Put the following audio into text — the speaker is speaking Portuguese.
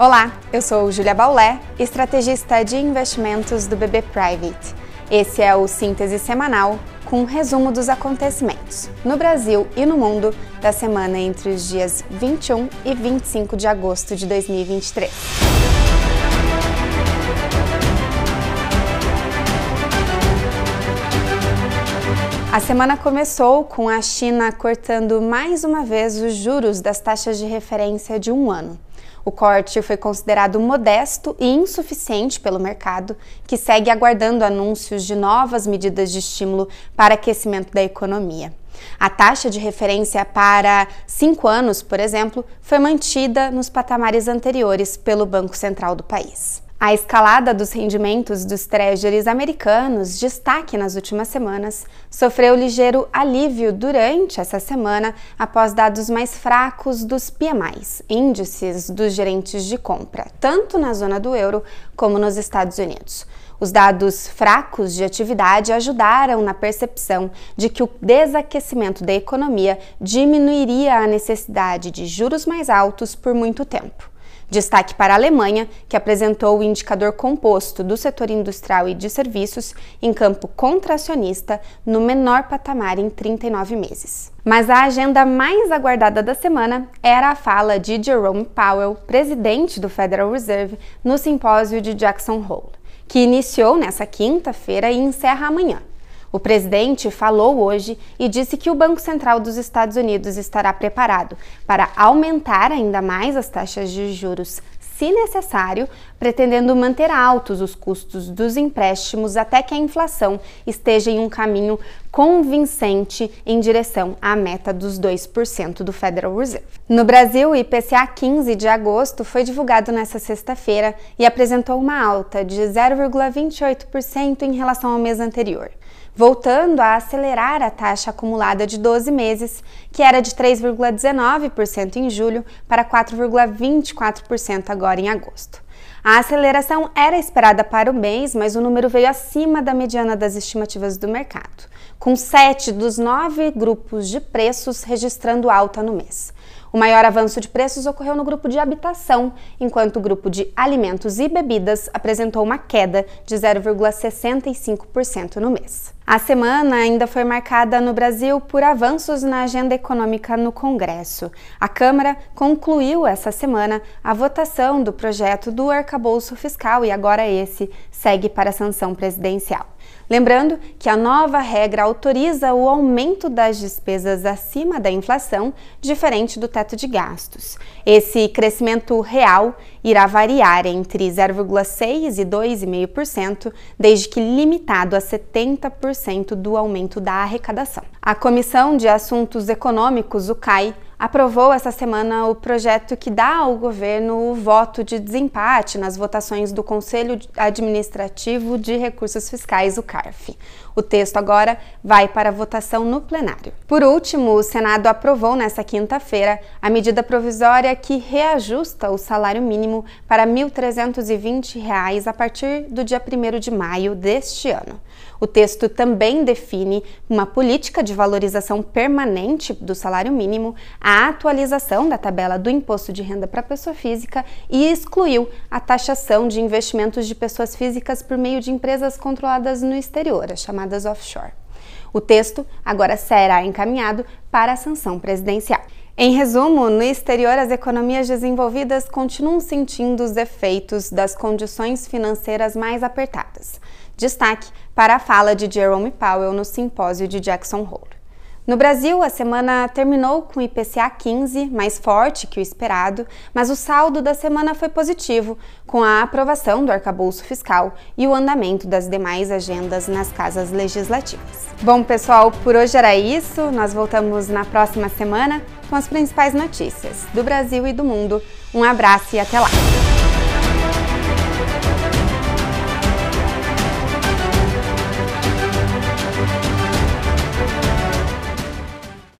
Olá, eu sou Julia Baulé, estrategista de investimentos do BB Private. Esse é o Síntese Semanal com um resumo dos acontecimentos no Brasil e no mundo da semana entre os dias 21 e 25 de agosto de 2023. A semana começou com a China cortando mais uma vez os juros das taxas de referência de um ano. O corte foi considerado modesto e insuficiente pelo mercado, que segue aguardando anúncios de novas medidas de estímulo para aquecimento da economia. A taxa de referência para cinco anos, por exemplo, foi mantida nos patamares anteriores pelo Banco Central do país. A escalada dos rendimentos dos treasuries americanos, destaque nas últimas semanas, sofreu ligeiro alívio durante essa semana após dados mais fracos dos PMIs, índices dos gerentes de compra, tanto na zona do euro como nos Estados Unidos. Os dados fracos de atividade ajudaram na percepção de que o desaquecimento da economia diminuiria a necessidade de juros mais altos por muito tempo. Destaque para a Alemanha, que apresentou o indicador composto do setor industrial e de serviços em campo contracionista no menor patamar em 39 meses. Mas a agenda mais aguardada da semana era a fala de Jerome Powell, presidente do Federal Reserve, no simpósio de Jackson Hole, que iniciou nessa quinta-feira e encerra amanhã. O presidente falou hoje e disse que o Banco Central dos Estados Unidos estará preparado para aumentar ainda mais as taxas de juros se necessário, pretendendo manter altos os custos dos empréstimos até que a inflação esteja em um caminho convincente em direção à meta dos 2% do Federal Reserve. No Brasil, o IPCA 15 de agosto foi divulgado nesta sexta-feira e apresentou uma alta de 0,28% em relação ao mês anterior voltando a acelerar a taxa acumulada de 12 meses, que era de 3,19% em julho para 4,24% agora em agosto. A aceleração era esperada para o mês, mas o número veio acima da mediana das estimativas do mercado, com sete dos nove grupos de preços registrando alta no mês. O maior avanço de preços ocorreu no grupo de habitação, enquanto o grupo de alimentos e bebidas apresentou uma queda de 0,65% no mês. A semana ainda foi marcada no Brasil por avanços na agenda econômica no Congresso. A Câmara concluiu essa semana a votação do projeto do arcabouço fiscal e agora esse segue para a sanção presidencial. Lembrando que a nova regra autoriza o aumento das despesas acima da inflação, diferente do teto de gastos. Esse crescimento real irá variar entre 0,6% e 2,5%, desde que limitado a 70% do aumento da arrecadação. A Comissão de Assuntos Econômicos, o CAI, aprovou essa semana o projeto que dá ao governo o voto de desempate nas votações do Conselho Administrativo de Recursos Fiscais, o CARF. O texto agora vai para votação no plenário. Por último, o Senado aprovou nesta quinta-feira a medida provisória que reajusta o salário mínimo para R$ 1.320 a partir do dia 1 de maio deste ano. O texto também define uma política de valorização permanente do salário mínimo, a atualização da tabela do imposto de renda para pessoa física e excluiu a taxação de investimentos de pessoas físicas por meio de empresas controladas no exterior, as chamadas offshore. O texto agora será encaminhado para a sanção presidencial. Em resumo, no exterior, as economias desenvolvidas continuam sentindo os efeitos das condições financeiras mais apertadas. Destaque para a fala de Jerome Powell no simpósio de Jackson Hole. No Brasil, a semana terminou com o IPCA 15, mais forte que o esperado, mas o saldo da semana foi positivo, com a aprovação do arcabouço fiscal e o andamento das demais agendas nas casas legislativas. Bom, pessoal, por hoje era isso. Nós voltamos na próxima semana com as principais notícias do Brasil e do mundo. Um abraço e até lá!